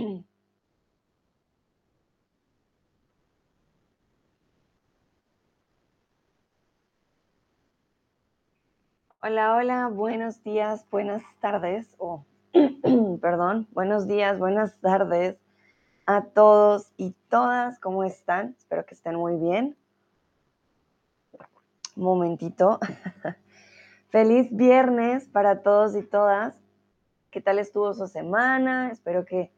Hola, hola, buenos días, buenas tardes, o perdón, buenos días, buenas tardes a todos y todas, ¿cómo están? Espero que estén muy bien. Momentito. Feliz viernes para todos y todas. ¿Qué tal estuvo su semana? Espero que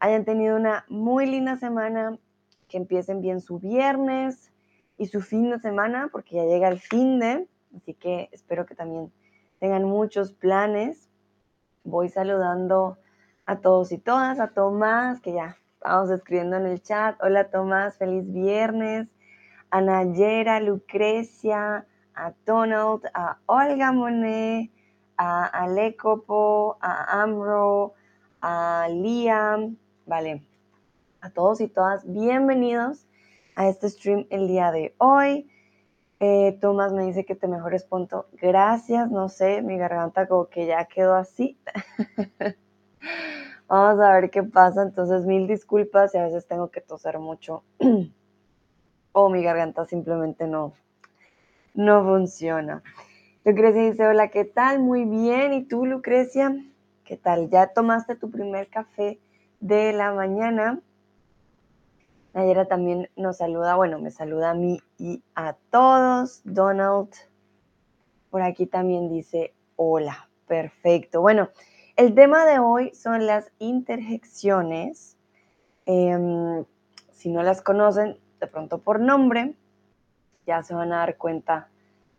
hayan tenido una muy linda semana, que empiecen bien su viernes y su fin de semana, porque ya llega el fin de Así que espero que también tengan muchos planes. Voy saludando a todos y todas, a Tomás, que ya estamos escribiendo en el chat. Hola Tomás, feliz viernes. A Nayera, Lucrecia, a Donald, a Olga Monet, a Alecopo, a Amro, a Liam. Vale, a todos y todas, bienvenidos a este stream el día de hoy. Eh, Tomás me dice que te mejores punto. Gracias, no sé, mi garganta como que ya quedó así. Vamos a ver qué pasa. Entonces, mil disculpas y a veces tengo que toser mucho. o mi garganta simplemente no, no funciona. Lucrecia dice, hola, ¿qué tal? Muy bien. ¿Y tú, Lucrecia? ¿Qué tal? ¿Ya tomaste tu primer café de la mañana? Nayera también nos saluda, bueno, me saluda a mí y a todos. Donald por aquí también dice hola, perfecto. Bueno, el tema de hoy son las interjecciones. Em, si no las conocen de pronto por nombre, ya se van a dar cuenta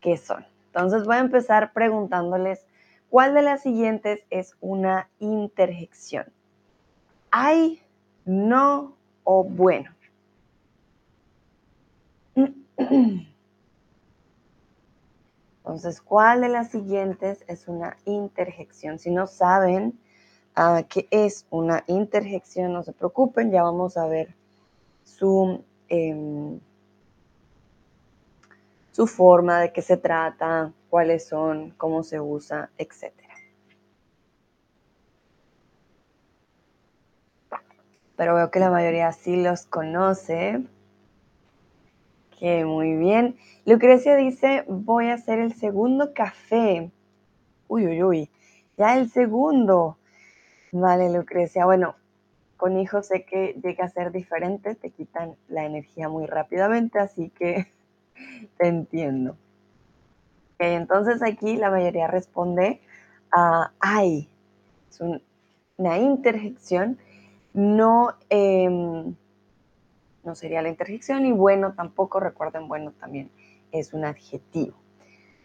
qué son. Entonces voy a empezar preguntándoles cuál de las siguientes es una interjección. Hay, no o bueno. Entonces, ¿cuál de las siguientes es una interjección? Si no saben uh, qué es una interjección, no se preocupen, ya vamos a ver su, em, su forma, de qué se trata, cuáles son, cómo se usa, etc. Pero veo que la mayoría sí los conoce muy bien. Lucrecia dice, voy a hacer el segundo café. Uy, uy, uy. Ya el segundo. Vale, Lucrecia. Bueno, con hijos sé que llega a ser diferente, te quitan la energía muy rápidamente, así que te entiendo. entonces aquí la mayoría responde ay. Es una interjección no... Em, no sería la interjección y bueno tampoco, recuerden, bueno también es un adjetivo.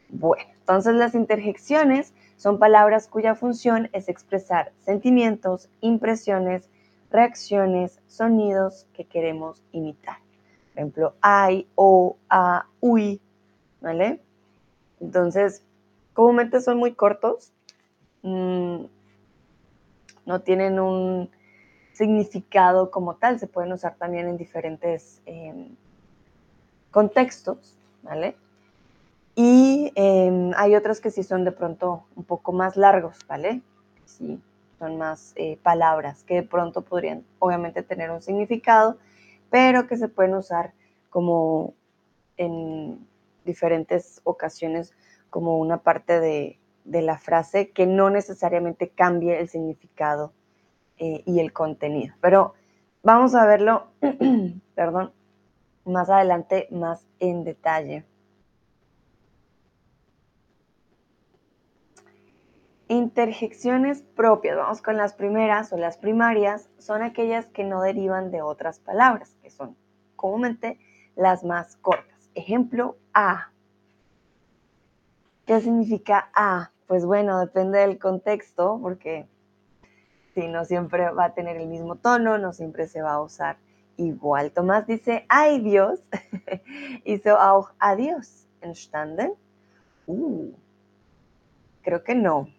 Bueno, entonces las interjecciones son palabras cuya función es expresar sentimientos, impresiones, reacciones, sonidos que queremos imitar. Por ejemplo, ay, o, a, uy, ¿vale? Entonces, comúnmente son muy cortos, mm, no tienen un significado como tal, se pueden usar también en diferentes em, contextos, ¿vale? Y em, hay otros que sí son de pronto un poco más largos, ¿vale? Sí, son más eh, palabras que de pronto podrían obviamente tener un significado, pero que se pueden usar como en diferentes ocasiones como una parte de, de la frase que no necesariamente cambie el significado eh, y el contenido. Pero vamos a verlo, perdón, más adelante, más en detalle. Interjecciones propias, vamos con las primeras o las primarias, son aquellas que no derivan de otras palabras, que son comúnmente las más cortas. Ejemplo A. ¿Qué significa A? Pues bueno, depende del contexto, porque Sí, no siempre va a tener el mismo tono, no siempre se va a usar igual. Tomás dice, ay Dios, hizo auch adiós entstanden. Uh, creo que no.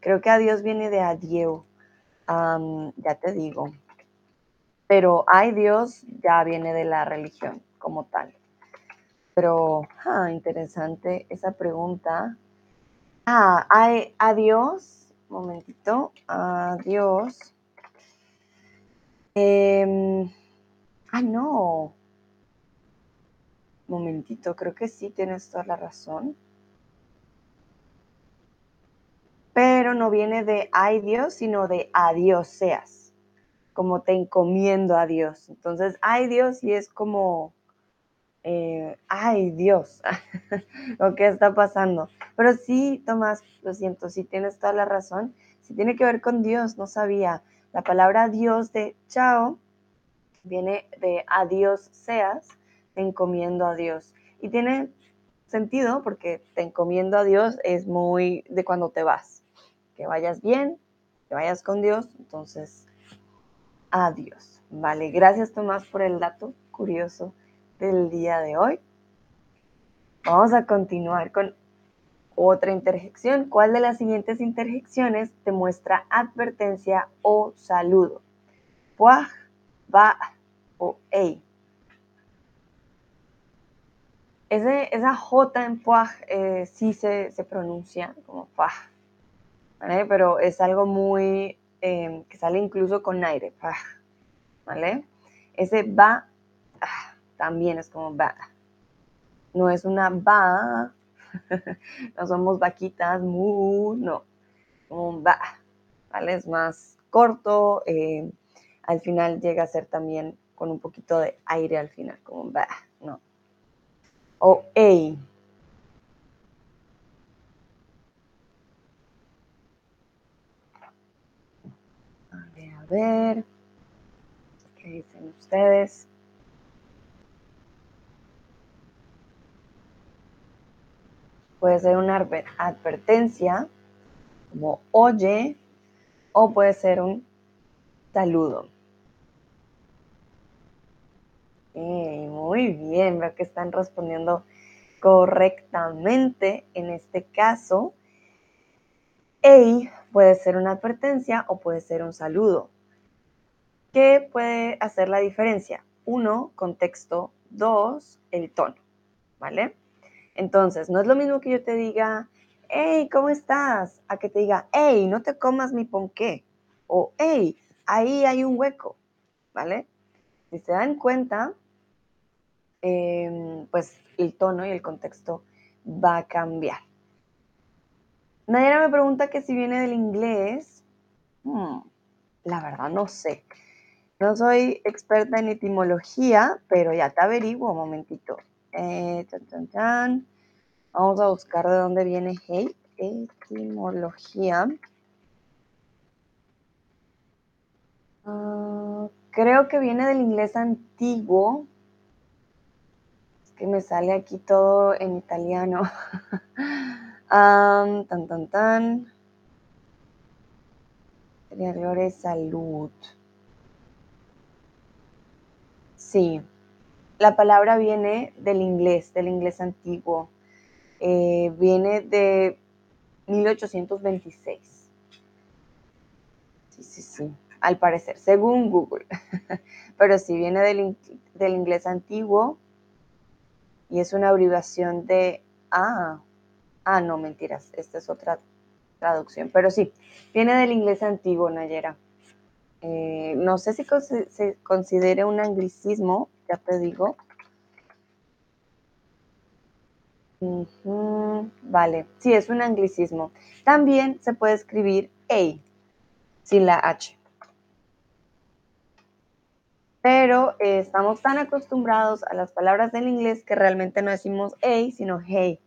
Creo que adiós viene de adieu. ya te digo. Pero ay Dios ya viene de la religión como tal. Pero, ah, interesante esa pregunta. Ah, ay, adiós momentito, adiós. Em, ah, no. Momentito, creo que sí tienes toda la razón. Pero no viene de ay Dios, sino de adiós seas. Como te encomiendo a Dios. Entonces, ay Dios, y es como, eh, ay Dios, lo que está pasando. Pero sí, Tomás, lo siento, sí tienes toda la razón. Sí tiene que ver con Dios, no sabía. La palabra Dios de chao viene de adiós seas, te encomiendo a Dios. Y tiene sentido porque te encomiendo a Dios es muy de cuando te vas. Que vayas bien, que vayas con Dios, entonces adiós. Vale, gracias Tomás por el dato curioso del día de hoy. Vamos a continuar con otra interjección. ¿Cuál de las siguientes interjecciones te muestra advertencia o saludo? Puaj, va o ei. esa J en puaj eh, sí se, pronuncia como puaj, pero es algo muy em, que sale incluso con aire, puaj, ¿vale? Ese va ah, también es como va. No es una va, no somos vaquitas, mu, no, como va, ¿vale? Es más corto, eh, al final llega a ser también con un poquito de aire al final, como va, no. O ey. A ver, a ver. ¿Qué dicen ustedes? Puede ser una advertencia, como oye, o puede ser un saludo. muy bien, veo que están respondiendo correctamente en este caso. Ey puede ser una advertencia o puede ser un saludo. ¿Qué puede hacer la diferencia? Uno, contexto. Dos, el tono. ¿Vale? Entonces, no es lo mismo que yo te diga, hey, ¿cómo estás? A que te diga, hey, no te comas mi ponqué. O, hey, ahí hay un hueco. ¿Vale? Si se dan cuenta, em, pues el tono y el contexto va a cambiar. Nayara me pregunta que si viene del inglés. Hmm, la verdad no sé. No soy experta en etimología, pero ya te averiguo un momentito. Eh, Vamos a buscar de dónde viene hate, etimología. Ah, creo que viene del inglés antiguo. Es que me sale aquí todo en italiano. tan, tan, tan. Sería salud. Sí, la palabra viene del inglés, del inglés antiguo. Eh, viene de 1826. Sí, sí, sí, al parecer, según Google. Pero sí viene del, inglés antiguo y es una abreviación de... Ah, ah, no, mentiras, esta es otra traducción. Pero sí, viene del inglés antiguo, Nayera. Eh, no sé si se considere un anglicismo, ya te digo. vale, sí, es un anglicismo. También se puede escribir A, sin la H. Pero eh, estamos tan acostumbrados a las palabras del inglés que realmente no decimos A, sino hey.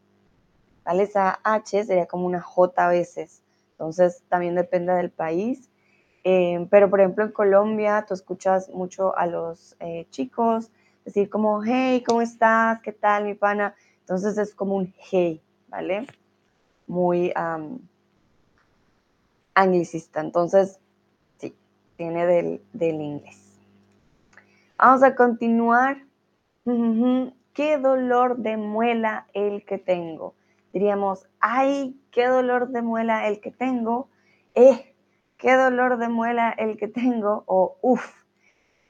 ¿Vale? Esa H sería como una J a veces. Entonces, también depende del país Em, pero, por ejemplo, en Colombia tú escuchas mucho a los eh, chicos decir como, hey, ¿cómo estás? ¿Qué tal, mi pana? Entonces es como un hey, ¿vale? Muy anglicista. Entonces, sí, viene del, del inglés. Vamos a continuar. ¿Qué dolor de muela el que tengo? Diríamos, ay, qué dolor de muela el que tengo. Eh, qué dolor de muela el que tengo o uff,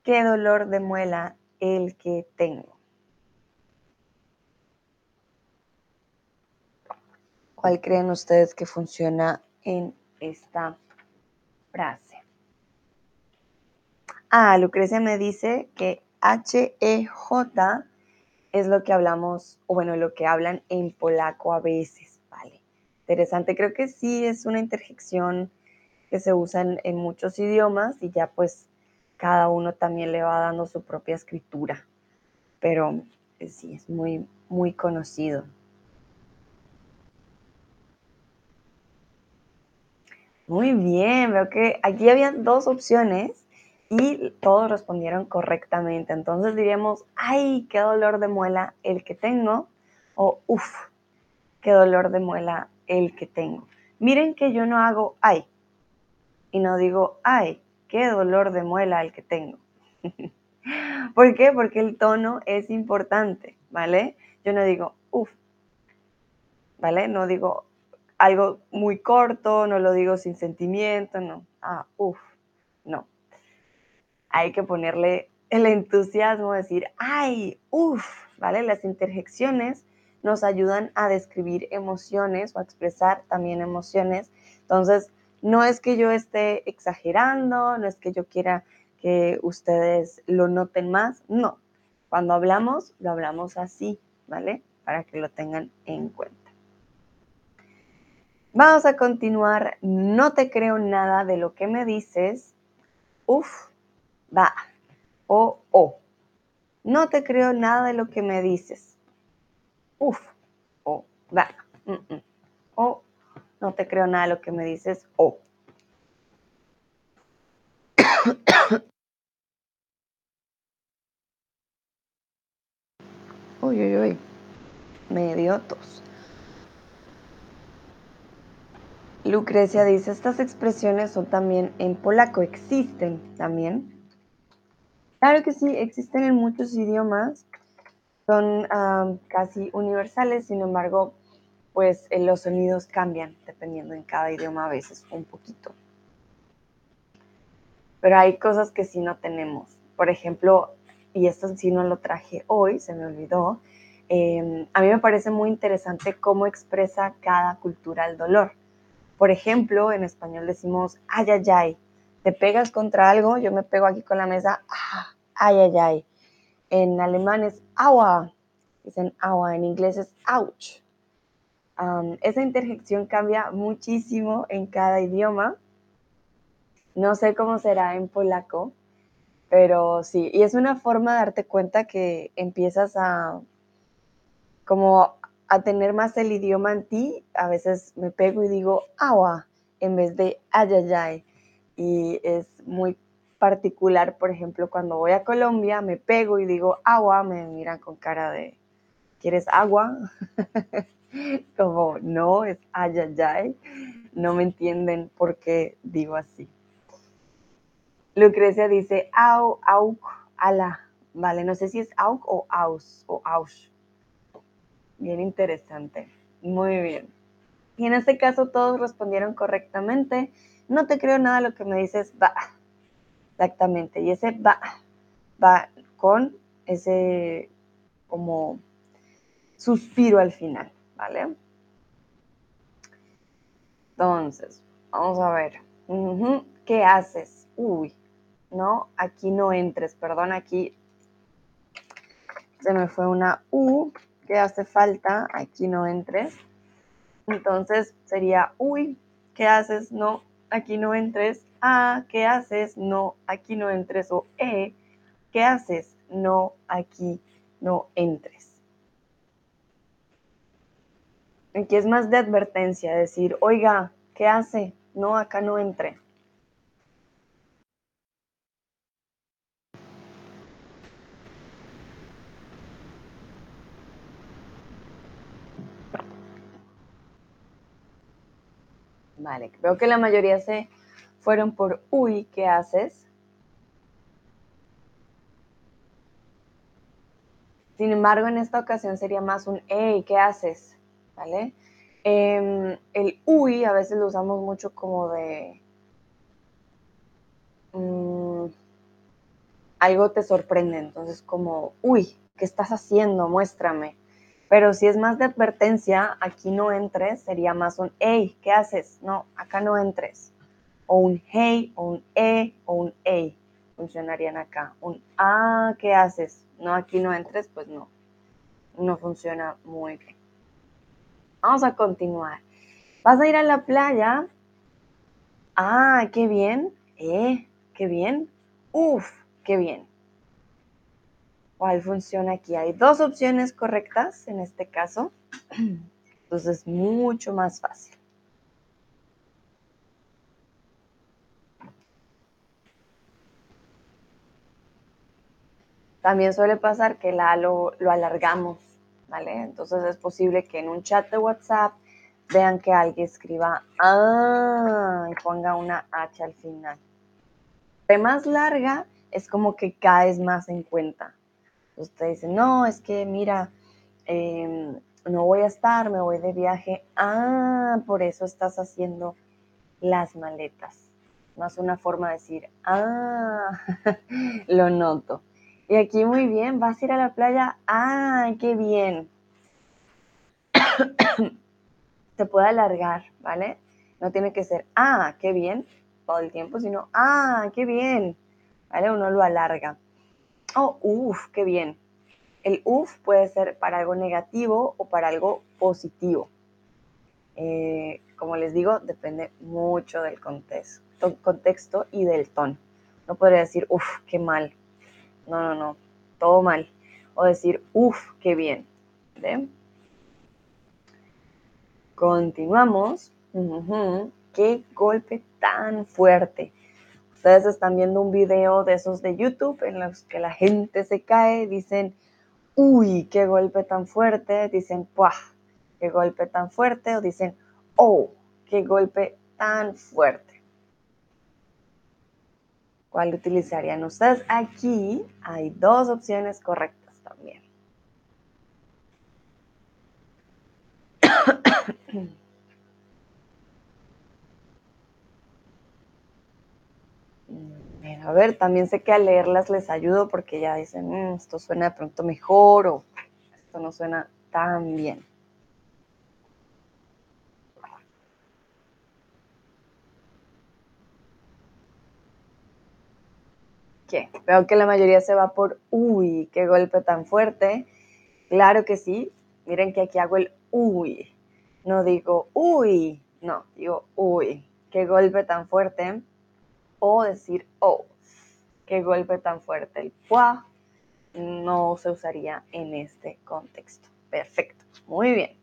qué dolor de muela el que tengo. ¿Cuál creen ustedes que funciona en esta frase? Ah, Lucrecia me dice que H-E-J es lo que hablamos, o bueno, lo que hablan en polaco a veces, ¿vale? Interesante, creo que sí es una interjección que se usa en, muchos idiomas y ya pues cada uno también le va dando su propia escritura, pero eh, sí, es muy, muy conocido. Muy bien, veo que aquí había dos opciones y todos respondieron correctamente. Entonces diríamos, ay, qué dolor de muela el que tengo, o uff, qué dolor de muela el que tengo. Miren que yo no hago ay y no digo ay, qué dolor de muela el que tengo. ¿Por qué? Porque el tono es importante, ¿vale? Yo no digo uff, ¿vale? No digo algo muy corto, no lo digo sin sentimiento, no. Ah, uff, no hay que ponerle el entusiasmo, decir, ay, uff, ¿vale? Las interjecciones nos ayudan a describir emociones o a expresar también emociones. Entonces, no es que yo esté exagerando, no es que yo quiera que ustedes lo noten más, no. Cuando hablamos, lo hablamos así, ¿vale? Para que lo tengan en cuenta. Vamos a continuar. No te creo nada de lo que me dices. Uf, va o o. No te creo nada de lo que me dices. Uf, o, va. O, no te creo nada de lo que me dices. O. uy, uy, uy. Me dio tos. Lucrecia dice, estas expresiones son también en polaco, existen también. Claro que sí, existen en muchos idiomas, son casi universales, sin embargo, pues eh, los sonidos cambian dependiendo en cada idioma a veces un poquito. Pero hay cosas que sí no tenemos. Por ejemplo, y esto sí no lo traje hoy, se me olvidó, em, a mí me parece muy interesante cómo expresa cada cultura el dolor. Por ejemplo, en español decimos ay, ay, ay, te pegas contra algo, yo me pego aquí con la mesa, ah, ay, ay, ay. En alemán es aua, dicen aua, en inglés es ouch. Esa interjección cambia muchísimo en cada idioma. No sé cómo será en polaco, pero sí, y es una forma de darte cuenta que empiezas a como a tener más el idioma en ti. A veces me pego y digo agua en vez de ayayay y es muy particular, por ejemplo, cuando voy a Colombia, me pego y digo agua, me miran con cara de, ¿quieres agua? Como, no, es ayayay. No me entienden por qué digo así. Lucrecia dice, au, auk, ala. Vale, no sé si es auk o aus o aus. Bien interesante. Muy bien. Y en este caso todos respondieron correctamente. No te creo nada lo que me dices, va. Exactamente. Y ese va, va con ese como suspiro al final, ¿vale? Entonces, vamos a ver. ¿Qué haces? Uy, no, aquí no entres, perdón, aquí se me fue una U que hace falta, aquí no entres. Entonces sería, uy, ¿qué haces? No, aquí no entres. Ah, ¿qué haces? No, aquí no entres. O E, ¿qué haces? No, aquí no entres. Aquí es más de advertencia, decir, oiga, ¿qué hace? No, acá no entre. Vale, veo que la mayoría se fueron por uy, ¿qué haces? Sin embargo, en esta ocasión sería más un hey, ¿qué haces? ¿Vale? Em, el uy a veces lo usamos mucho como de mm, algo te sorprende, entonces como, uy, ¿qué estás haciendo? Muéstrame. Pero si es más de advertencia, aquí no entres, sería más un hey, ¿qué haces? No, acá no entres. O un hey, o un e, o un hey. Un funcionarían acá. Un ah, ¿qué haces? No, aquí no entres, pues no. No funciona muy bien. Vamos a continuar. ¿Vas a ir a la playa? Ah, qué bien. Eh, qué bien. Uf, qué bien. ¿Cuál funciona aquí? Hay dos opciones correctas en este caso. Entonces, mucho más fácil. También suele pasar que la lo, lo alargamos, ¿vale? Entonces es posible que en un chat de WhatsApp vean que alguien escriba ah y ponga una H al final. De más larga es como que caes más en cuenta. Usted dice, no, es que mira, em, no voy a estar, me voy de viaje. Ah, por eso estás haciendo las maletas. Más una forma de decir, ah, lo noto. Y aquí muy bien, vas a ir a la playa. Ah, qué bien. Se puede alargar, ¿vale? No tiene que ser, ah, qué bien, todo el tiempo, sino, ah, qué bien, ¿vale? Uno lo alarga. Oh, uff, qué bien. El uff puede ser para algo negativo o para algo positivo. Eh, como les digo, depende mucho del contexto, y del tono. No podría decir, uff, qué mal, no, no, no, todo mal. O decir, uff, qué bien. Continuamos. Qué golpe tan fuerte. Ustedes están viendo un video de esos de YouTube en los que la gente se cae, dicen, uy, qué golpe tan fuerte, dicen, ¡puah! qué golpe tan fuerte, o dicen, oh, qué golpe tan fuerte. ¿Cuál utilizarían ustedes? Aquí hay dos opciones correctas también. a ver, también sé que al leerlas les ayudo porque ya dicen, mm, esto suena de pronto mejor o esto no suena tan bien. Veo que la mayoría se va por uy, qué golpe tan fuerte. Claro que sí. Miren que aquí hago el uy. No digo uy, no, digo uy, qué golpe tan fuerte. O decir oh, qué golpe tan fuerte. El pua no se usaría en este contexto. Perfecto, muy bien.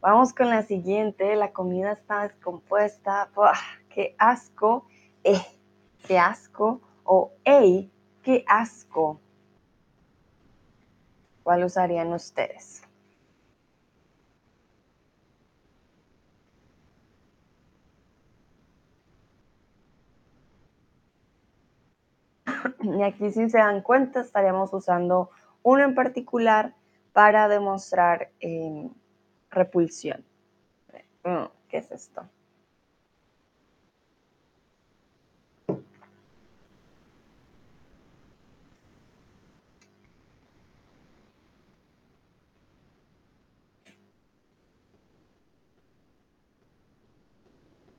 Vamos con la siguiente. La comida está descompuesta. ¡Qué asco! Eh, qué asco, o hey, qué asco. ¿Cuál usarían ustedes? Y aquí si se dan cuenta estaríamos usando uno en particular para demostrar eh, repulsión. Mm, ¿Qué es esto?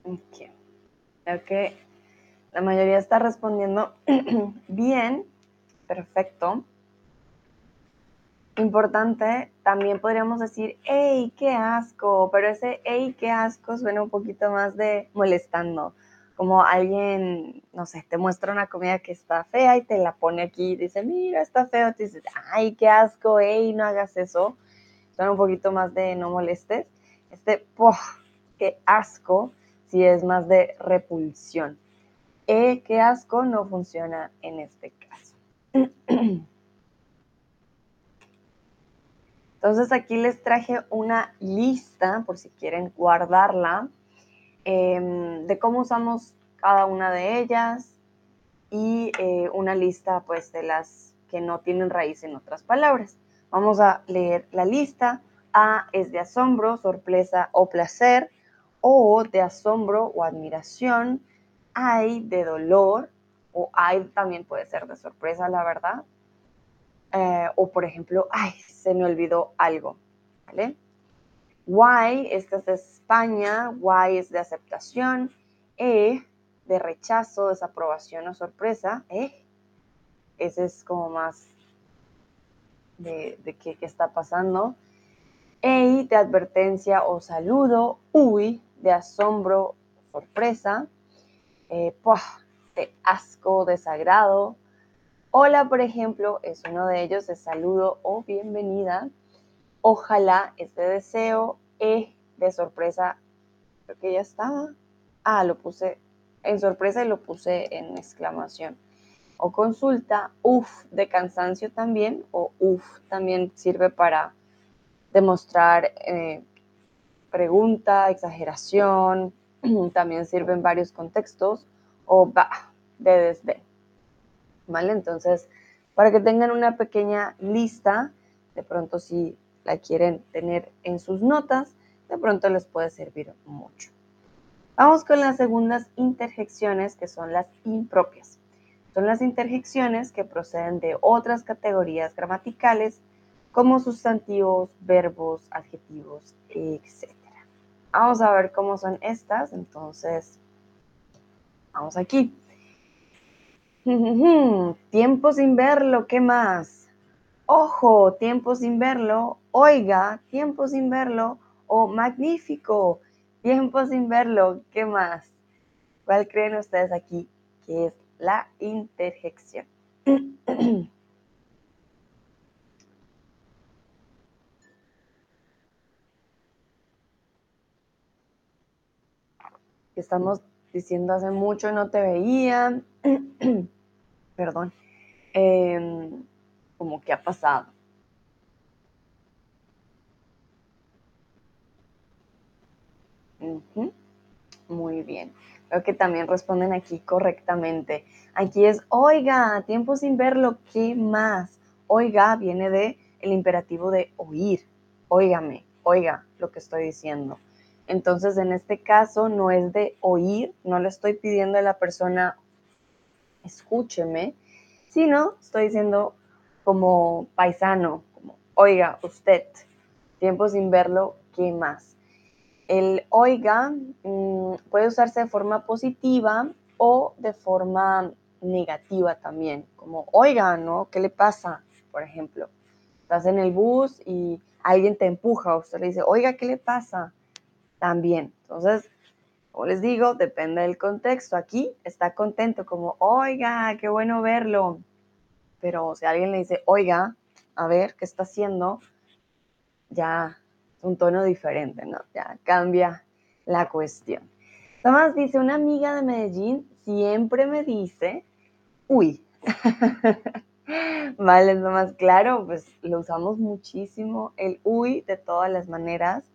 Ok. Creo que la mayoría está respondiendo bien. Perfecto. Importante, también podríamos decir, ¡Ey, qué asco! Pero ese ¡Ey, qué asco! suena un poquito más de molestando. Como alguien, no sé, te muestra una comida que está fea y te la pone aquí y dice, mira, está feo. Te dices, ¡ay, qué asco! ¡Ey, no hagas eso! Suena un poquito más de no molestes. Este. ¡Qué asco! Si es más de repulsión. E, qué asco, no funciona en este caso. Entonces aquí les traje una lista, por si quieren guardarla, em, de cómo usamos cada una de ellas y eh, una lista pues de las que no tienen raíz en otras palabras. Vamos a leer la lista. A es de asombro, sorpresa o placer o de asombro o admiración, hay de dolor, o hay también puede ser de sorpresa, la verdad. Eh, o por ejemplo, ay, se me olvidó algo, ¿vale? Why, esta es de España, why es de aceptación, e de rechazo, desaprobación o sorpresa. ¿eh? Ese es como más de, qué, está pasando. Ey, de advertencia o saludo. Uy, de asombro, sorpresa. Eh, de asco, desagrado. Hola, por ejemplo, es uno de ellos de saludo o bienvenida. Ojalá este deseo E de sorpresa, creo que ya estaba. Ah, lo puse en sorpresa y lo puse en exclamación. O consulta, uff, de cansancio también, o uff, también sirve para demostrar eh, pregunta, exageración, también sirve en varios contextos, o va, de desdén. ¿Vale? Entonces, para que tengan una pequeña lista, de pronto si la quieren tener en sus notas, de pronto les puede servir mucho. Vamos con las segundas interjecciones que son las impropias. Son las interjecciones que proceden de otras categorías gramaticales como sustantivos, verbos, adjetivos, etc. Vamos a ver cómo son estas. Entonces, vamos aquí. Tiempo sin verlo, ¿qué más? Ojo, tiempo sin verlo. Oiga, tiempo sin verlo. O magnífico, tiempo sin verlo, ¿qué más? ¿Cuál creen ustedes aquí que es la interjección? Estamos diciendo hace mucho no te veía, perdón, em, como que ha pasado. Muy bien. Creo que también responden aquí correctamente. Aquí es, oiga, tiempo sin verlo, ¿qué más? Oiga viene de el imperativo de oír. Óigame, oiga lo que estoy diciendo. Entonces, en este caso no es de oír, no le estoy pidiendo a la persona, escúcheme, sino estoy diciendo como paisano, como, oiga, usted, tiempo sin verlo, ¿qué más? El oiga mm, puede usarse de forma positiva o de forma negativa también, como oiga, ¿no? ¿Qué le pasa? Por ejemplo, estás en el bus y alguien te empuja, usted le dice, oiga, ¿qué le pasa? También. Entonces, como les digo, depende del contexto. Aquí está contento, como, oiga, qué bueno verlo. Pero si alguien le dice, oiga, a ver, ¿qué está haciendo? Ya un tono diferente, ¿no? Ya cambia la cuestión. Tomás dice, una amiga de Medellín siempre me dice, uy. vale, más claro, pues lo usamos muchísimo, el uy de todas las maneras.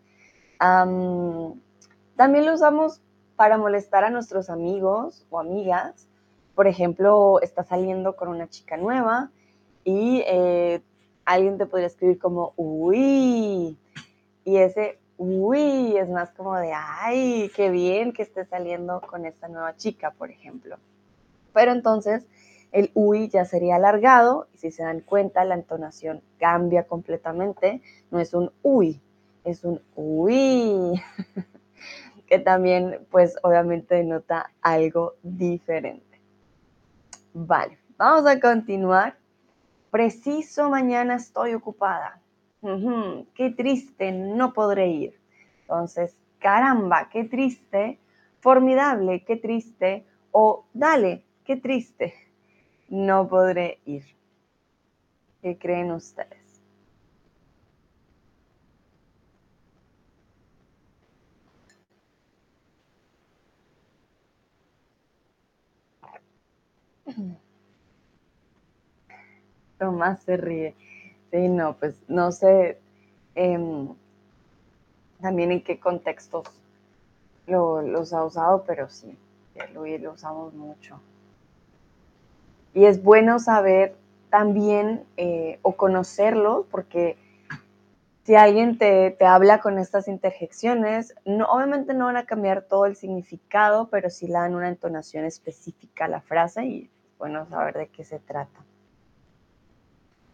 También lo usamos para molestar a nuestros amigos o amigas. Por ejemplo, está saliendo con una chica nueva y eh, alguien te podría escribir como, uy, y ese uy es más como de, ay, qué bien que esté saliendo con esta nueva chica, por ejemplo. Pero entonces el uy ya sería alargado y si se dan cuenta la entonación cambia completamente. No es un uy, es un uy, que también pues obviamente denota algo diferente. Vale, vamos a continuar. Preciso mañana estoy ocupada qué triste, no podré ir. Entonces, caramba, qué triste, formidable, qué triste, o dale, qué triste, no podré ir. ¿Qué creen ustedes? Tomás se ríe. Sí, no, pues no sé em, también en qué contextos lo, los ha usado, pero sí, lo, lo usamos mucho. Y es bueno saber también eh, o conocerlos, porque si alguien te, habla con estas interjecciones, obviamente no van a cambiar todo el significado, pero sí le dan una entonación específica a la frase y bueno saber de qué se trata.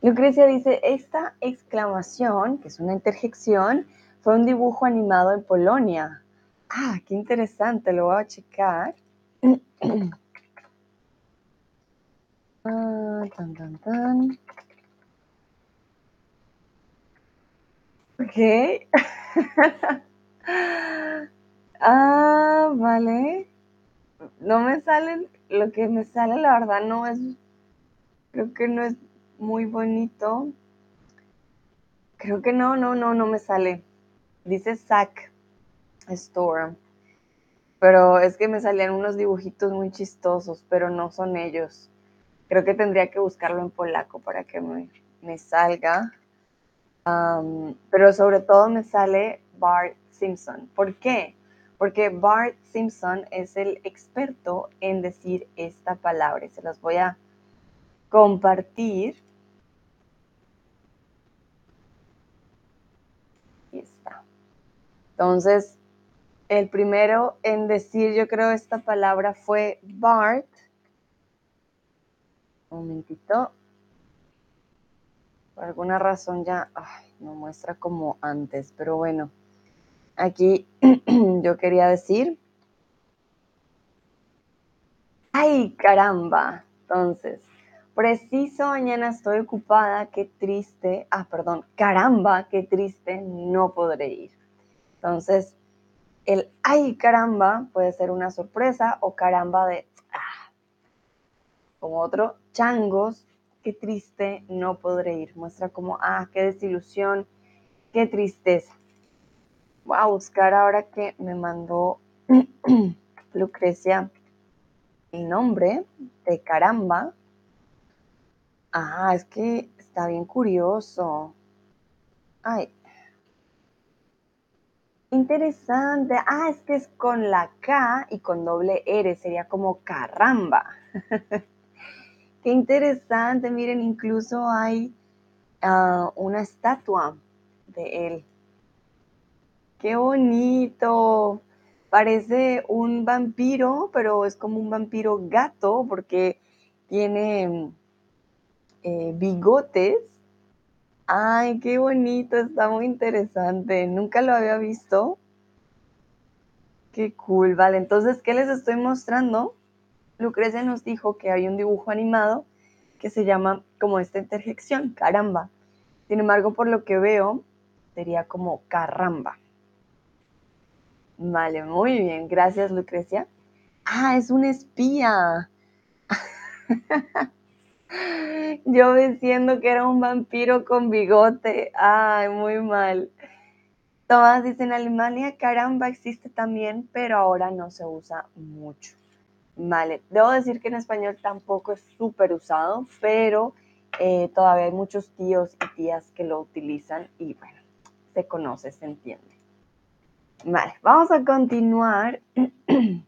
Lucrecia dice, esta exclamación, que es una interjección, fue un dibujo animado en Polonia. Ah, qué interesante, lo voy a checar. Ah, tan, tan, tan. Ok. ah, vale. No me salen, lo que me sale la verdad no es, creo que no es muy bonito. Creo que no, no, no, no me sale. Dice Sack Store. Pero es que me salían unos dibujitos muy chistosos, pero no son ellos. Creo que tendría que buscarlo en polaco para que me, me salga pero sobre todo me sale Bart Simpson. ¿Por qué? Porque Bart Simpson es el experto en decir esta palabra. Se las voy a compartir. Aquí está. Entonces, el primero en decir, yo creo, esta palabra fue Bart. Un momentito. Por alguna razón ya no muestra como antes, pero bueno, aquí yo quería decir, ay caramba, entonces, preciso mañana estoy ocupada, qué triste, ah, perdón, caramba, qué triste, no podré ir. Entonces, el ay caramba puede ser una sorpresa o caramba de, ah, como otro, changos, qué triste, no podré ir. Muestra como, ah, qué desilusión, qué tristeza. A buscar ahora que me mandó Lucrecia el nombre de caramba. Ah, es que está bien curioso. Ay. Interesante. Ah, es que es con la K y con doble R. Sería como caramba. Qué interesante, miren, incluso hay ah, una estatua de él. Qué bonito. Parece un vampiro, pero es como un vampiro gato porque tiene eh, bigotes. Ay, qué bonito, está muy interesante. Nunca lo había visto. Qué cool, vale. Entonces, ¿qué les estoy mostrando? Lucrecia nos dijo que hay un dibujo animado que se llama como esta interjección, caramba. Sin embargo, por lo que veo, sería como caramba. Vale, muy bien. Gracias, Lucrecia. Ah, es un espía. Yo diciendo que era un vampiro con bigote. Ay, muy mal. Todas dicen Alemania, caramba, existe también, pero ahora no se usa mucho. Vale, debo decir que en español tampoco es súper usado, pero eh, todavía hay muchos tíos y tías que lo utilizan y bueno, se conoce, se entiende. Vale, vamos a continuar.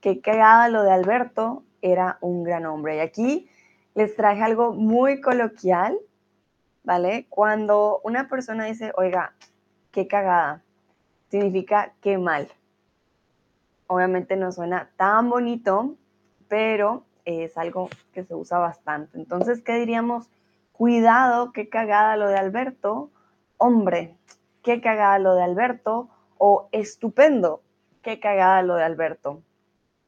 Qué cagada lo de Alberto, era un gran hombre. Y aquí les traje algo muy coloquial, ¿vale? Cuando una persona dice, oiga, qué cagada, significa qué mal obviamente no suena tan bonito, pero es algo que se usa bastante. Entonces, ¿qué diríamos? Cuidado, qué cagada lo de Alberto. Hombre, qué cagada lo de Alberto. O estupendo, qué cagada lo de Alberto.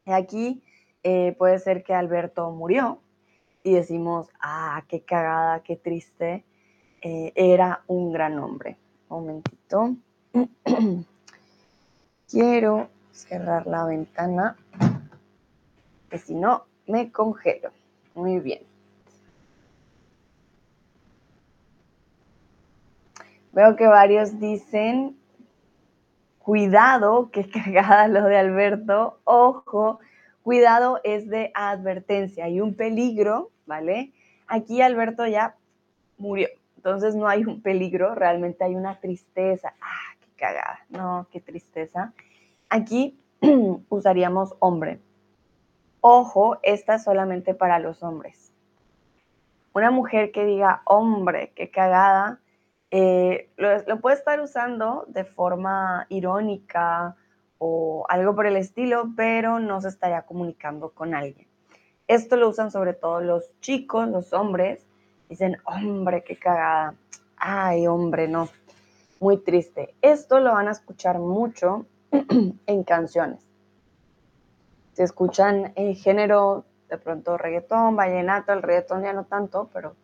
Aquí eh, puede ser que Alberto murió y decimos, ah, qué cagada, qué triste. Eh, era un gran hombre. Un momentito. Quiero cerrar la ventana, que si no me congelo. Muy bien. Veo que varios dicen, cuidado, que cagada lo de Alberto, ojo, cuidado es de advertencia, hay un peligro, ¿vale? Aquí Alberto ya murió, entonces no hay un peligro, realmente hay una tristeza. Ah, qué cagada, no, qué tristeza. Aquí usaríamos hombre. Ojo, esta es solamente para los hombres. Una mujer que diga hombre, qué cagada, eh, lo, puede estar usando de forma irónica o algo por el estilo, pero no se estaría comunicando con alguien. Esto lo usan sobre todo los chicos, los hombres. Dicen, hombre, qué cagada. Ay, hombre, no. Muy triste. Esto lo van a escuchar mucho en canciones. Si escuchan el género, de pronto reggaetón, vallenato, el reggaetón ya no tanto, pero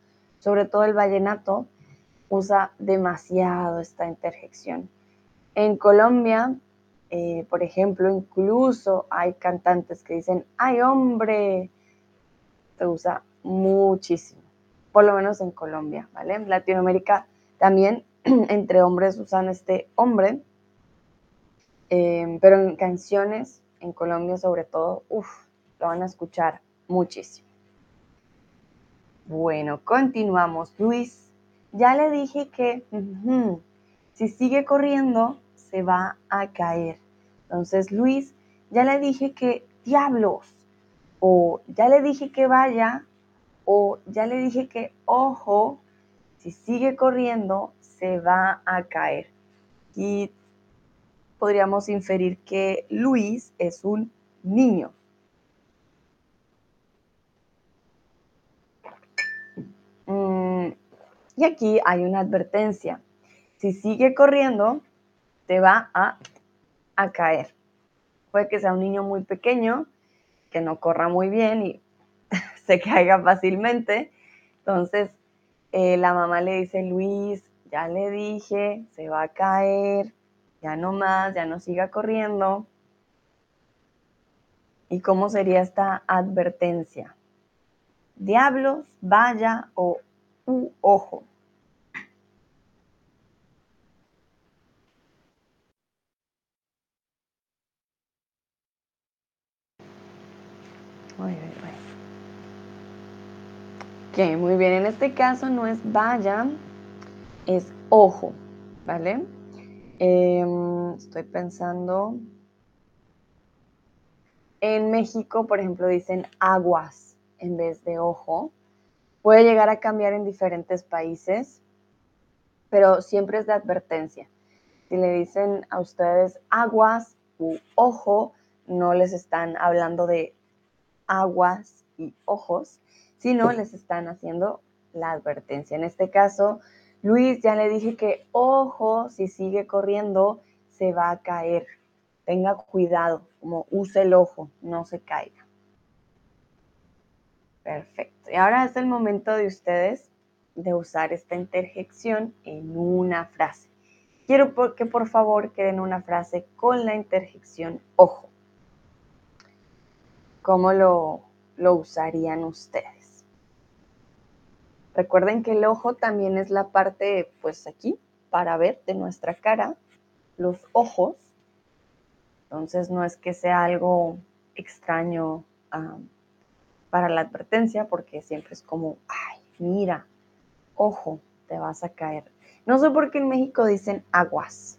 sobre todo el vallenato usa demasiado esta interjección. En Colombia, eh, por ejemplo, incluso hay cantantes que dicen, ay hombre, se usa muchísimo, por lo menos en Colombia, ¿vale? En Latinoamérica también entre hombres usan este hombre, eh, pero en canciones, en Colombia sobre todo, uff, lo van a escuchar muchísimo. Bueno, continuamos. Luis, ya le dije que si sigue corriendo, se va a caer. Entonces, Luis, ya le dije que diablos, o ya le dije que vaya, o ya le dije que ojo, si sigue corriendo, se va a caer. Y podríamos inferir que Luis es un niño. Mm, y aquí hay una advertencia. Si sigue corriendo, te va a, a caer. Puede que sea un niño muy pequeño, que no corra muy bien y se caiga fácilmente. Entonces, eh, la mamá le dice, Luis, ya le dije, se va a caer, ya no más, ya no siga corriendo. ¿Y cómo sería esta advertencia? Diablos, vaya o u ojo. Ok, muy bien. En este caso no es vaya, es ojo, ¿vale? Em, estoy pensando. En México, por ejemplo, dicen aguas en vez de ojo. Puede llegar a cambiar en diferentes países, pero siempre es de advertencia. Si le dicen a ustedes aguas u ojo, no les están hablando de aguas y ojos, sino les están haciendo la advertencia. En este caso, Luis ya le dije que, ojo, si sigue corriendo, se va a caer. Tenga cuidado, como use el ojo, no se caiga. Perfecto. Y ahora es el momento de ustedes de usar esta interjección en una frase. Quiero que por favor queden una frase con la interjección ojo. ¿Cómo lo, lo usarían ustedes? Recuerden que el ojo también es la parte, pues aquí, para ver de nuestra cara, los ojos. Entonces no es que sea algo extraño para la advertencia, porque siempre es como, ay, mira, ojo, te vas a caer. No sé por qué en México dicen aguas.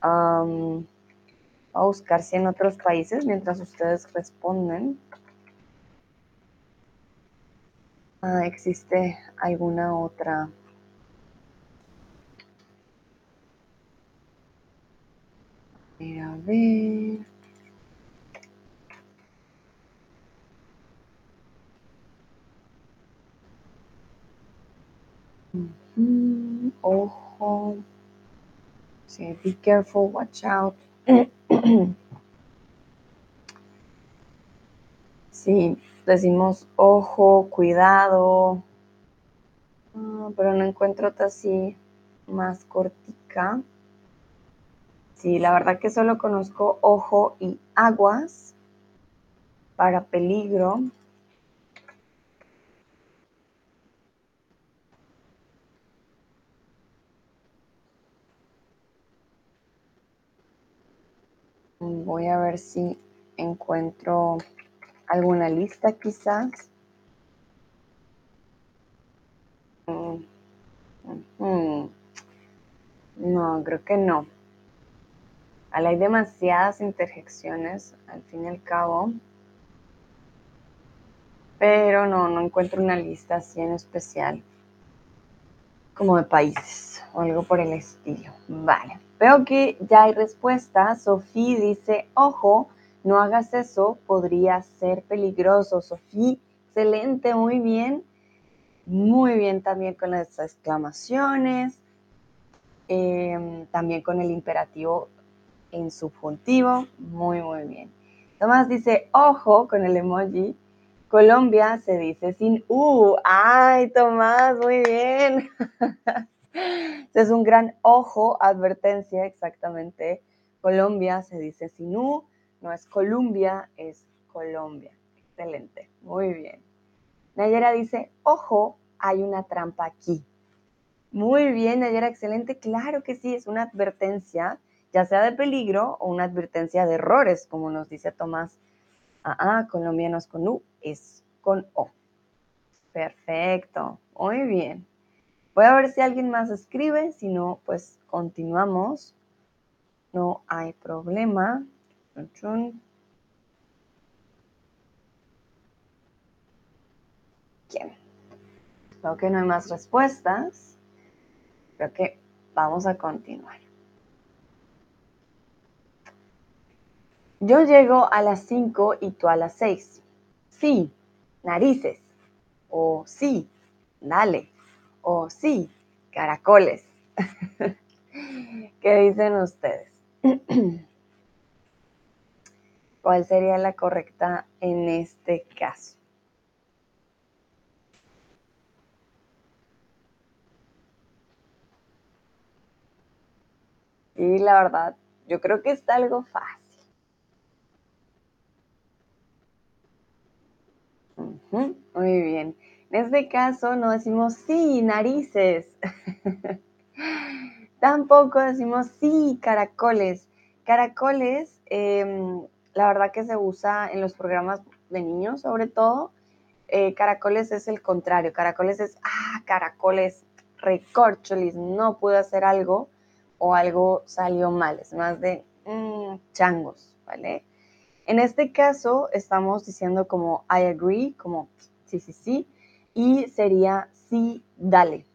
voy a buscar si en otros países, mientras ustedes responden. Ah, ¿Existe alguna otra? A ver. Ojo. Sí, be careful, watch out. sí, decimos ojo, cuidado, ah, pero no encuentro otra así más cortica. Sí, la verdad que solo conozco ojo y aguas para peligro. Voy a ver si encuentro alguna lista quizás. Mm, mm. No, creo que no. Hay demasiadas interjecciones, al fin y al cabo. Pero no, no encuentro una lista así en especial. Como de países o algo por el estilo. Vale. Veo que ya hay respuesta. Sofía dice, ojo, no hagas eso, podría ser peligroso. Sofía, excelente, muy bien. Muy bien también con las exclamaciones. Em, también con el imperativo en subjuntivo. Muy, muy bien. Tomás dice, ojo con el emoji. Colombia se dice sin U. ¡Ay, Tomás! Muy bien. es un gran ojo, advertencia, exactamente. Colombia se dice sin U, no es Colombia, es Colombia. Excelente, muy bien. Nayera dice, ojo, hay una trampa aquí. Muy bien, Nayera, excelente. Claro que sí, es una advertencia, ya sea de peligro o una advertencia de errores, como nos dice Tomás. Ah, ah, Colombia no es con U, es con O. Perfecto, muy bien. Voy a ver si alguien más escribe, si no, pues continuamos. No hay problema. ¿Quién? Creo que no hay más respuestas. Creo que vamos a continuar. Yo llego a las 5 y tú a las 6. Sí, narices. O sí, dale. O sí, caracoles. ¿Qué dicen ustedes? ¿Cuál sería la correcta en este caso? Y la verdad, yo creo que está algo fácil. muy bien. En este caso no decimos sí, narices. Tampoco decimos sí, caracoles. Caracoles, em, la verdad que se usa en los programas de niños sobre todo. Eh, caracoles es el contrario. Caracoles es, ah, caracoles, recorcholis, no pude hacer algo o algo salió mal. Es más de mm, changos, ¿vale? En este caso estamos diciendo como I agree, como sí, sí, sí, y sería sí, dale.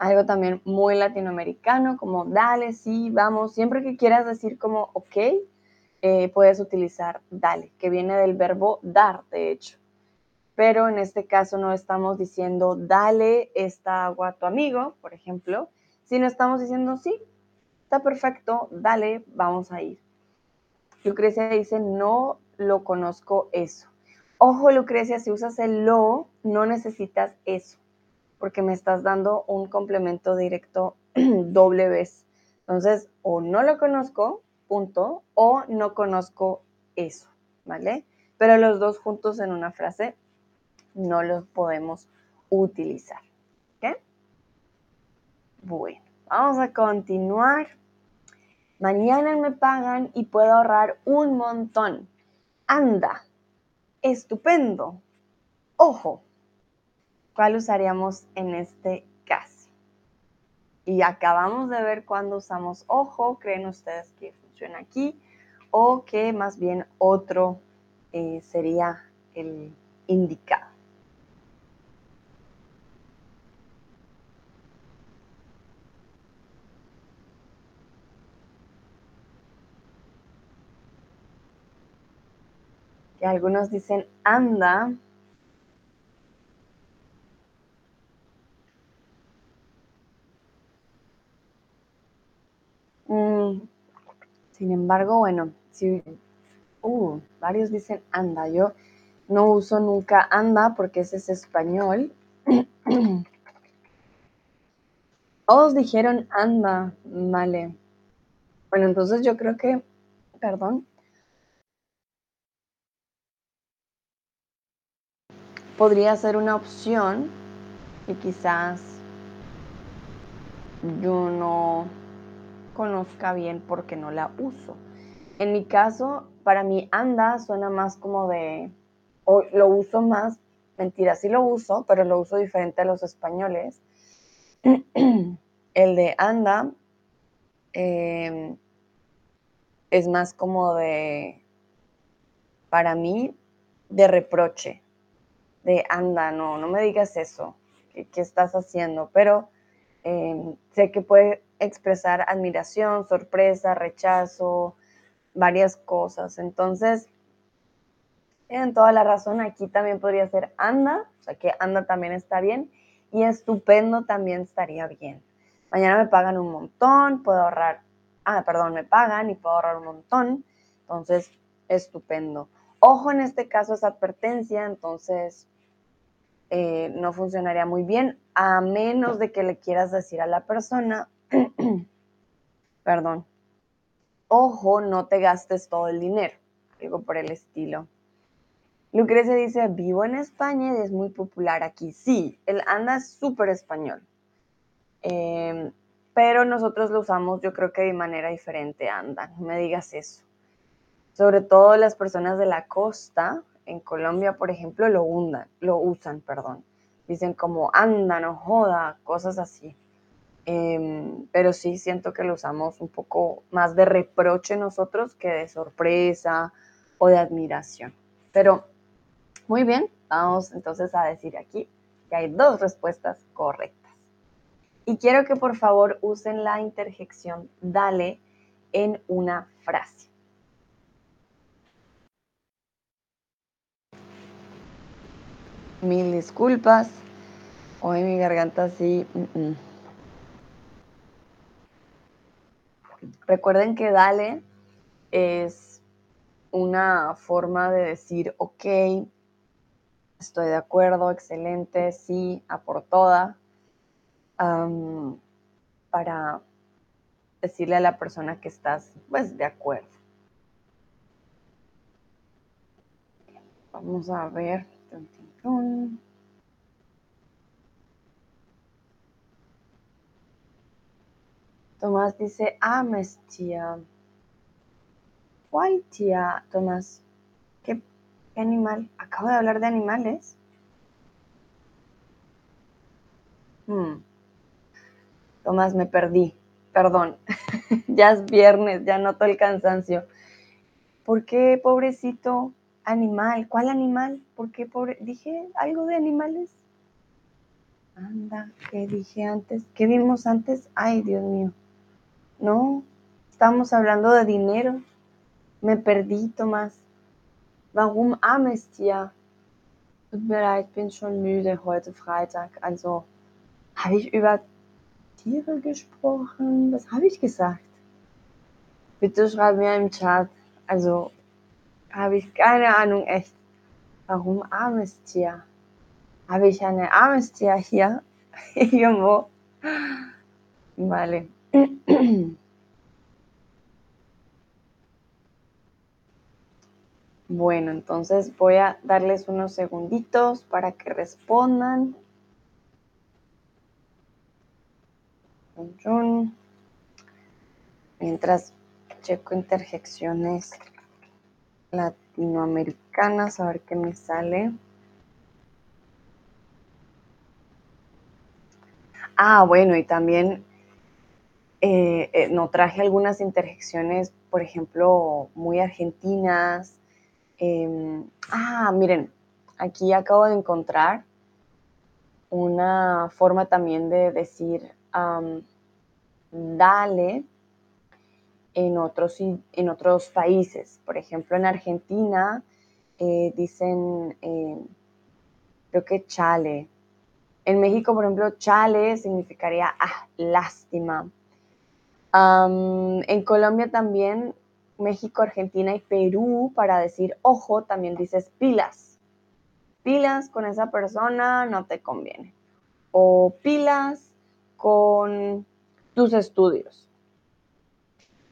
Algo también muy latinoamericano, como dale, sí, vamos. Siempre que quieras decir como ok, eh, puedes utilizar dale, que viene del verbo dar, de hecho. Pero en este caso no estamos diciendo dale esta agua a tu amigo, por ejemplo, sino estamos diciendo sí, está perfecto, dale, vamos a ir. Lucrecia dice, no lo conozco eso. Ojo, Lucrecia, si usas el lo, no necesitas eso, porque me estás dando un complemento directo doble vez. Entonces, o no lo conozco, punto, o no conozco eso, ¿vale? Pero los dos juntos en una frase no los podemos utilizar. ¿Ok? Bueno, vamos a continuar. Mañana me pagan y puedo ahorrar un montón. Anda, Estupendo. Ojo. ¿Cuál usaríamos en este caso? Y acabamos de ver cuándo usamos ojo. ¿Creen ustedes que funciona aquí? O que más bien otro eh, sería el indicado. Que algunos dicen anda. Mm, sin embargo, bueno, si uh, varios dicen anda, yo no uso nunca anda porque ese es español. Todos dijeron anda, vale. Bueno, entonces yo creo que, perdón, podría ser una opción y quizás yo no conozca bien porque no la uso. En mi caso, para mí anda suena más como de, lo uso más, mentira, sí lo uso, pero lo uso diferente a los españoles. El de anda em, es más como de, para mí, de reproche de anda, no, no me digas eso, ¿qué, estás haciendo? Pero em, sé que puede expresar admiración, sorpresa, rechazo, varias cosas. Entonces, tienen toda la razón, aquí también podría ser anda, o sea que anda también está bien, y estupendo también estaría bien. Mañana me pagan un montón, puedo ahorrar, ah, perdón, me pagan y puedo ahorrar un montón, entonces estupendo. Ojo, en este caso es advertencia, entonces eh, no funcionaría muy bien, a menos de que le quieras decir a la persona, perdón, ojo, no te gastes todo el dinero, algo por el estilo. Lucrecia dice, vivo en España y es muy popular aquí. Sí, el anda es súper español. Em, pero nosotros lo usamos yo creo que de manera diferente, anda, no me digas eso. Sobre todo las personas de la costa, en Colombia, por ejemplo, lo, lo usan, perdón. Dicen como anda, no joda, cosas así. Em, pero sí siento que lo usamos un poco más de reproche nosotros que de sorpresa o de admiración. Pero muy bien, vamos entonces a decir aquí que hay dos respuestas correctas. Y quiero que por favor usen la interjección dale en una frase. Mil disculpas. Hoy mi garganta sí. Mm, mm. Recuerden que dale es una forma de decir, ok, estoy de acuerdo, excelente, sí, a por toda, para decirle a la persona que estás, pues, de acuerdo. Vamos a ver. Tomás dice, ames tía. ¿Cuál tía, Tomás? ¿Qué, animal? Acabo de hablar de animales. Hmm. Tomás, me perdí. Perdón. ya es viernes, ya noto el cansancio. ¿Por qué, pobrecito? Animal, ¿cuál animal? ¿Por qué pobre? ¿Dije algo de animales? Anda, ¿qué dije antes? ¿Qué vimos antes? Ay, Dios mío. No, estamos hablando de dinero. Me perdí, Tomás. Warum ames ja? Tut mir leid, ich bin schon müde heute Freitag. Also, habe ich über Tiere gesprochen? Was habe ich gesagt? Bitte schreib mir im Chat. Also, habe ich keine Ahnung, echt. Warum armes Tier? Habe ich eine armes Tier hier? Irgendwo. Vale. Bueno, entonces voy a darles unos segunditos para que respondan. Mientras checo interjecciones latinoamericanas, a ver qué me sale. Ah, bueno, y también eh, eh, no traje algunas interjecciones, por ejemplo, muy argentinas. Em, ah, miren, aquí acabo de encontrar una forma también de decir dale en otros, en otros países. Por ejemplo, en Argentina eh, dicen, eh, creo que chale. En México, por ejemplo, chale significaría ah, lástima. en Colombia también, México, Argentina y Perú, para decir ojo, también dices pilas. Pilas con esa persona no te conviene. O pilas con tus estudios.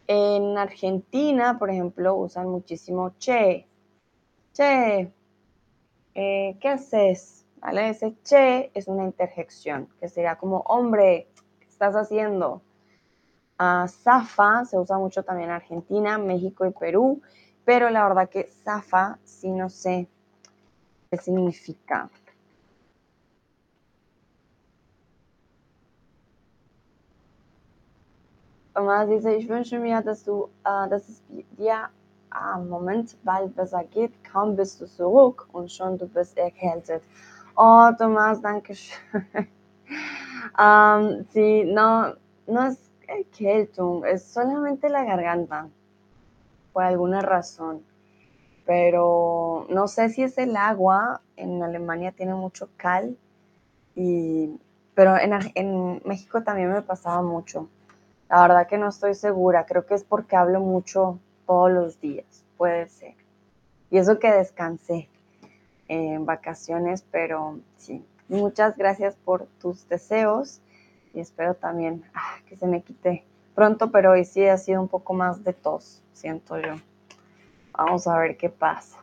En Argentina, por ejemplo, usan muchísimo che. Che, eh, ¿qué haces? ¿Vale? Ese che es una interjección, que sería como, hombre, ¿qué estás haciendo? Uh, zafa se usa mucho también en Argentina, México y Perú, pero la verdad que zafa sí no sé qué significa. Tomás dice, ich wünsche mir, dass du, äh, dass es dir am Moment bald besser geht. Kaum bist du zurück und schon du bist erkältet. Oh, Tomás, danke schön. um, sí, no, no es erkältung, es solamente la garganta, por alguna razón. Pero no sé si es el agua, en Alemania tiene mucho cal, y, pero en, en México también me pasaba mucho. La verdad que no estoy segura, creo que es porque hablo mucho todos los días, puede ser. Y eso que descansé en vacaciones, pero sí, muchas gracias por tus deseos y espero también ah, que se me quite pronto, pero hoy sí ha sido un poco más de tos, siento yo. Vamos a ver qué pasa.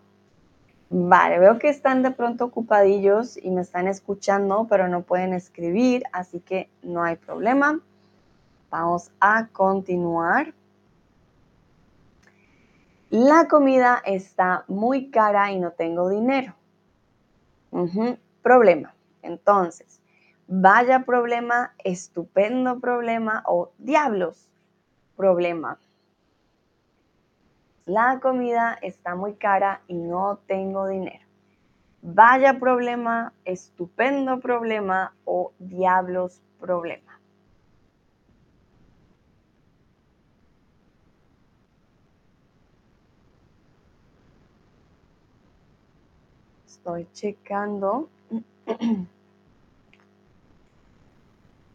Vale, veo que están de pronto ocupadillos y me están escuchando, pero no pueden escribir, así que no hay problema. Vamos a continuar. La comida está muy cara y no tengo dinero. Problema. Entonces, vaya problema, estupendo problema o diablos problema. La comida está muy cara y no tengo dinero. Vaya problema, estupendo problema o diablos problema. Estoy checando.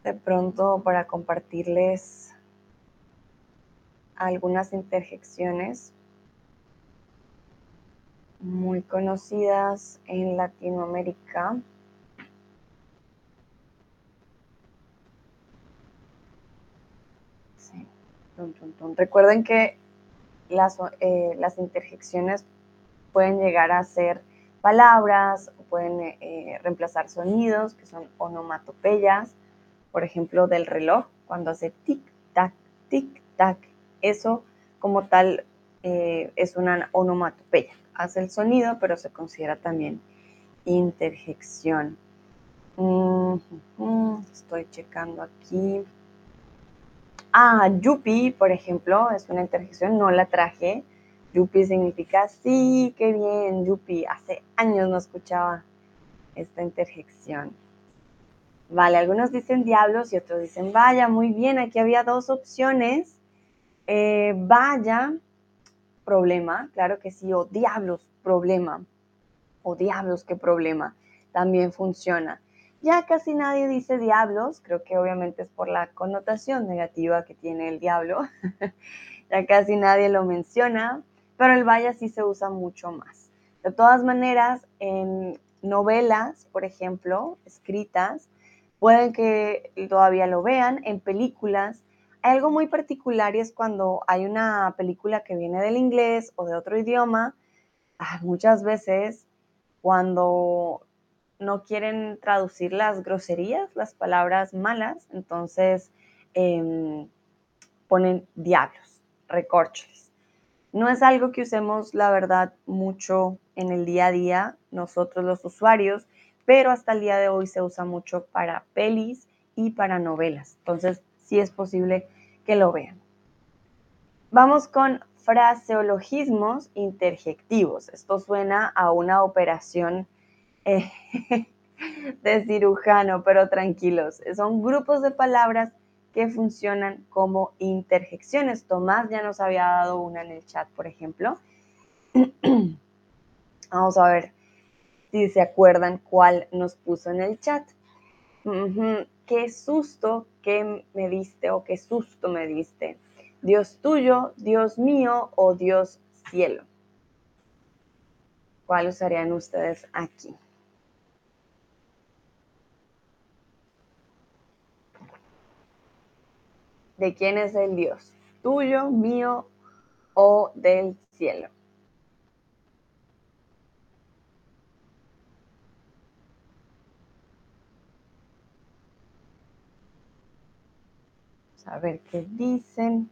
De pronto para compartirles algunas interjecciones muy conocidas en Latinoamérica. Recuerden que las, eh, las, interjecciones pueden llegar a ser palabras o pueden eh, reemplazar sonidos que son onomatopeyas, por ejemplo, del reloj, cuando hace tic-tac, tic-tac. Eso como tal eh, es una onomatopeya hace el sonido, pero se considera también interjección. estoy checando aquí. Ah, yupi, por ejemplo, es una interjección, no la traje. Yupi significa sí, qué bien, yupi. Hace años no escuchaba esta interjección. Vale, algunos dicen diablos y otros dicen vaya, muy bien, aquí había dos opciones. Eh, vaya problema, claro que sí, o diablos, problema, o diablos, qué problema, también funciona. Ya casi nadie dice diablos, creo que obviamente es por la connotación negativa que tiene el diablo, ya casi nadie lo menciona, pero el vaya sí se usa mucho más. De todas maneras, en novelas, por ejemplo, escritas, pueden que todavía lo vean, en películas hay algo muy particular y es cuando hay una película que viene del inglés o de otro idioma, ah, muchas veces cuando no quieren traducir las groserías, las palabras malas, entonces em, ponen diablos, recorcholes. No es algo que usemos, la verdad, mucho en el día a día, nosotros los usuarios, pero hasta el día de hoy se usa mucho para pelis y para novelas. Entonces, si es posible que lo vean. Vamos con fraseologismos interjectivos. Esto suena a una operación eh, de cirujano, pero tranquilos. Son grupos de palabras que funcionan como interjecciones. Tomás ya nos había dado una en el chat, por ejemplo. Vamos a ver si se acuerdan cuál nos puso en el chat qué susto que me diste o qué susto me diste. Dios tuyo, Dios mío o Dios cielo. ¿Cuál usarían ustedes aquí? ¿De quién es el Dios? ¿Tuyo, mío o del cielo? a ver qué dicen.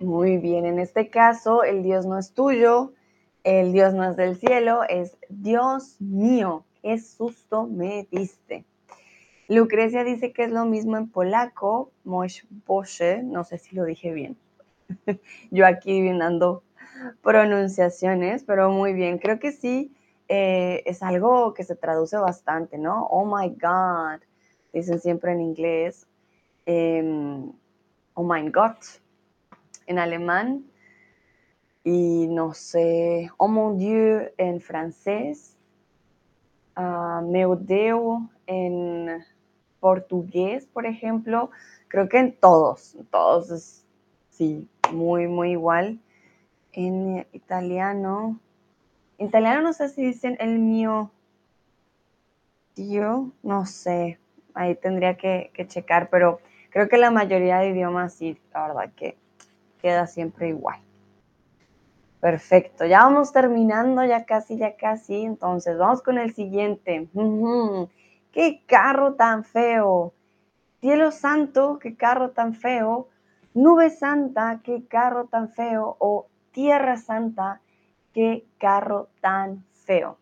Muy bien, en este caso el Dios no es tuyo, el Dios no es del cielo, es Dios mío. Qué susto me diste. Lucrecia dice que es lo mismo en polaco, Mosh Bosze, no sé si lo dije bien. Yo aquí viendo pronunciaciones, pero muy bien. Creo que sí, eh, es algo que se traduce bastante, ¿no? Oh my God, dicen siempre en inglés, em, oh mein Gott, en alemán, y no sé, oh mon Dieu en francés, uh, meu Deus en portugués, por ejemplo, creo que en todos, todos es, sí, muy, muy igual. En italiano, italiano no sé si dicen el mío tío, no sé, ahí tendría que checar, pero creo que la mayoría de idiomas sí, la verdad que queda siempre igual. Perfecto, ya vamos terminando, ya casi, ya casi. Entonces, vamos con el siguiente. ¡Qué carro tan feo! Cielo santo, qué carro tan feo. Nube santa, qué carro tan feo. O tierra santa, qué carro tan feo.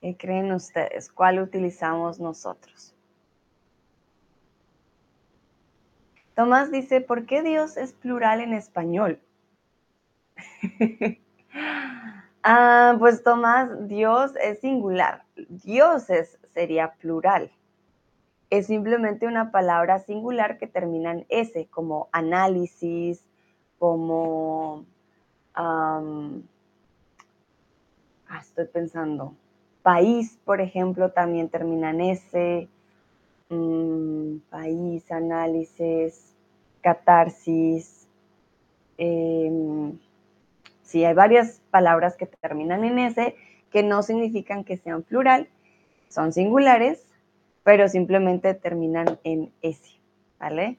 ¿Qué creen ustedes? ¿Cuál utilizamos nosotros? Tomás dice, ¿por qué Dios es plural en español? ah, pues Tomás, Dios es singular. Dioses sería plural. Es simplemente una palabra singular que termina en S, como análisis, como... ah, estoy pensando. País, por ejemplo, también termina en S. Mm, país, análisis, catarsis. Em, sí, hay varias palabras que terminan en S que no significan que sean plural, son singulares, pero simplemente terminan en S, ¿vale?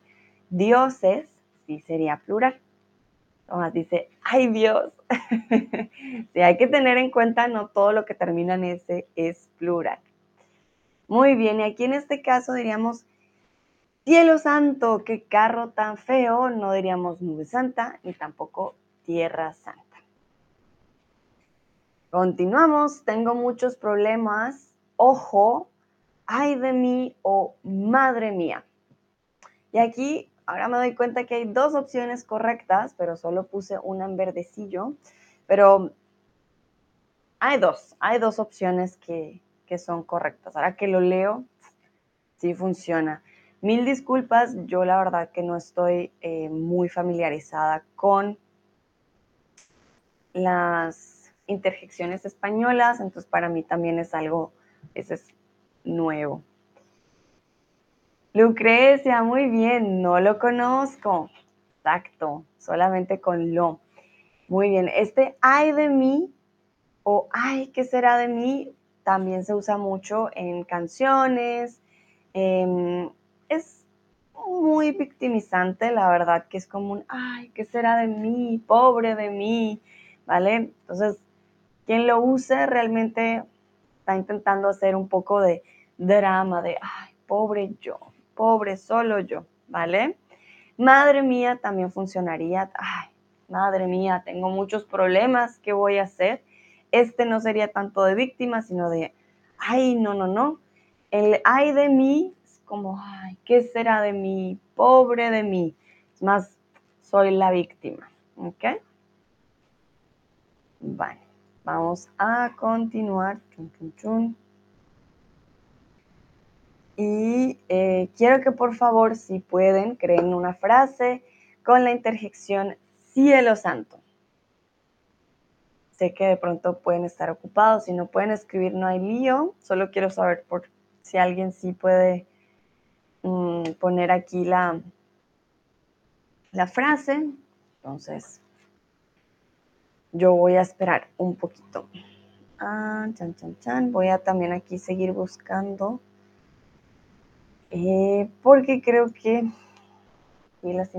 Dioses sí sería plural. Tomás dice, ay Dios. sí, hay que tener en cuenta, no todo lo que termina en S es plural. Muy bien, y aquí en este caso diríamos, cielo santo, qué carro tan feo, no diríamos nube santa, ni tampoco tierra santa. Continuamos, tengo muchos problemas, ojo, ay de mí o madre mía. Y aquí ahora me doy cuenta que hay dos opciones correctas, pero solo puse una en verdecillo, pero hay dos, hay dos opciones que, que son correctas. Ahora que lo leo, sí funciona. Mil disculpas, yo la verdad que no estoy eh, muy familiarizada con las interjecciones españolas, entonces para mí también es algo, ese es nuevo. Lucrecia, muy bien, no lo conozco. Exacto, solamente con lo. Muy bien, este ay de mí o ay, ¿qué será de mí? también se usa mucho en canciones. Em, es muy victimizante, la verdad, que es como un, ay, ¿qué será de mí? Pobre de mí, ¿vale? Entonces, quien lo use realmente está intentando hacer un poco de drama, de, ay, pobre yo, pobre solo yo, ¿vale? Madre mía también funcionaría, ay, madre mía, tengo muchos problemas, ¿qué voy a hacer? este no sería tanto de víctima, sino de, ay, no, no, no. El ay de mí es como, ay, ¿qué será de mí? Pobre de mí. Es más, soy la víctima. ¿Ok? Vale, vamos a continuar. Y eh, quiero que por favor, si pueden, creen una frase con la interjección cielo santo. Sé que de pronto pueden estar ocupados, si no pueden escribir no hay lío, solo quiero saber por si alguien sí puede mm, poner aquí la, la frase. Entonces, yo voy a esperar un poquito. Ah, chan, chan, chan. Voy a también aquí seguir buscando. Eh, porque creo que las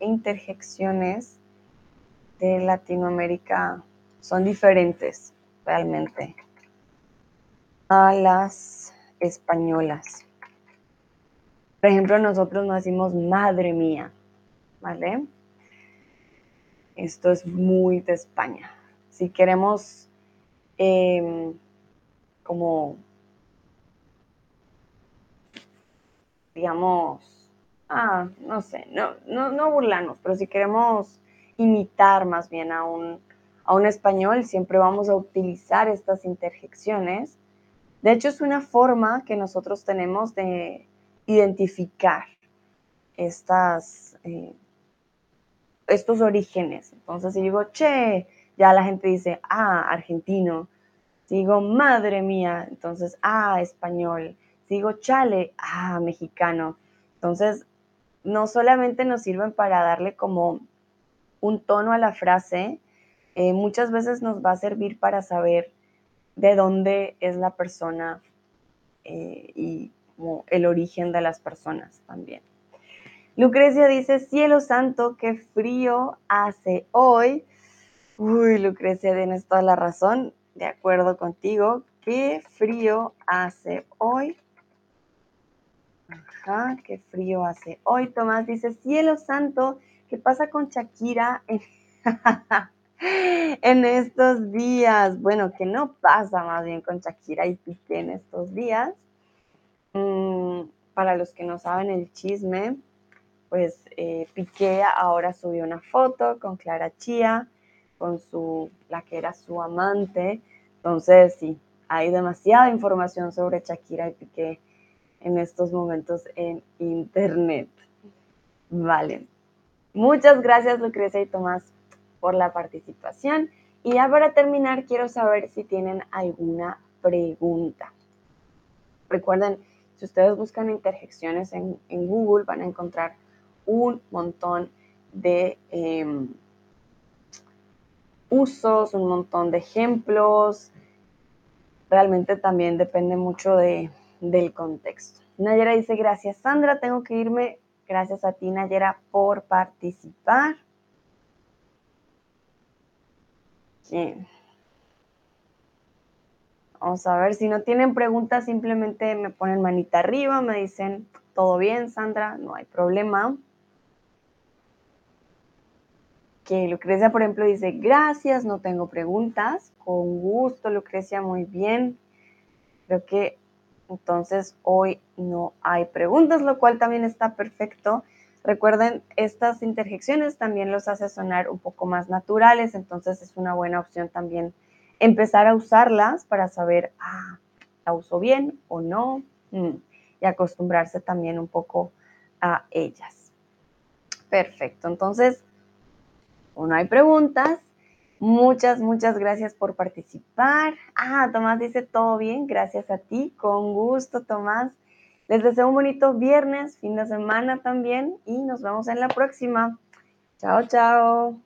interjecciones de Latinoamérica son diferentes realmente a las españolas. Por ejemplo, nosotros no decimos madre mía, ¿vale? Esto es muy de España. Si queremos em, como, digamos, ah, no sé, no, no, no burlarnos, pero si queremos imitar más bien a un a un español, siempre vamos a utilizar estas interjecciones. De hecho, es una forma que nosotros tenemos de identificar estas, eh, estos orígenes. Entonces, si digo, che, ya la gente dice, ah, argentino. Si digo, madre mía, entonces, ah, español. Si digo, chale, ah, mexicano. Entonces, no solamente nos sirven para darle como un tono a la frase, eh, muchas veces nos va a servir para saber de dónde es la persona eh, y como el origen de las personas también. Lucrecia dice, cielo santo, qué frío hace hoy. Uy, Lucrecia, tienes toda la razón, de acuerdo contigo. Qué frío hace hoy. Ajá, qué frío hace hoy. Tomás dice, cielo santo, ¿qué pasa con Shakira en, estos días? Bueno, ¿qué no pasa más bien con Shakira y Piqué en estos días? Mm, para los que no saben el chisme, pues eh, Piqué ahora subió una foto con Clara Chía, con su, la que era su amante. Entonces, sí, hay demasiada información sobre Shakira y Piqué en estos momentos en internet. Vale. Muchas gracias Lucrecia y Tomás por la participación. Y ya para terminar, quiero saber si tienen alguna pregunta. Recuerden, si ustedes buscan interjecciones en, en Google, van a encontrar un montón de em, usos, un montón de ejemplos. Realmente también depende mucho de, del contexto. Nayera dice, gracias Sandra, tengo que irme. Gracias a ti Nayera por participar. Vamos a ver, si no tienen preguntas, simplemente me ponen manita arriba, me dicen, todo bien Sandra, no hay problema que Lucrecia, por ejemplo, dice, gracias, no tengo preguntas. Con gusto, Lucrecia, muy bien. Creo que entonces hoy no hay preguntas, lo cual también está perfecto. Recuerden, estas interjecciones también los hace sonar un poco más naturales, entonces es una buena opción también empezar a usarlas para saber, ah, ¿la uso bien o no? Mm, y acostumbrarse también un poco a ellas. Perfecto, entonces o no hay preguntas. Muchas, muchas gracias por participar. Ah, Tomás dice todo bien, gracias a ti, con gusto, Tomás. Les deseo un bonito viernes, fin de semana también y nos vemos en la próxima. Chao, chao.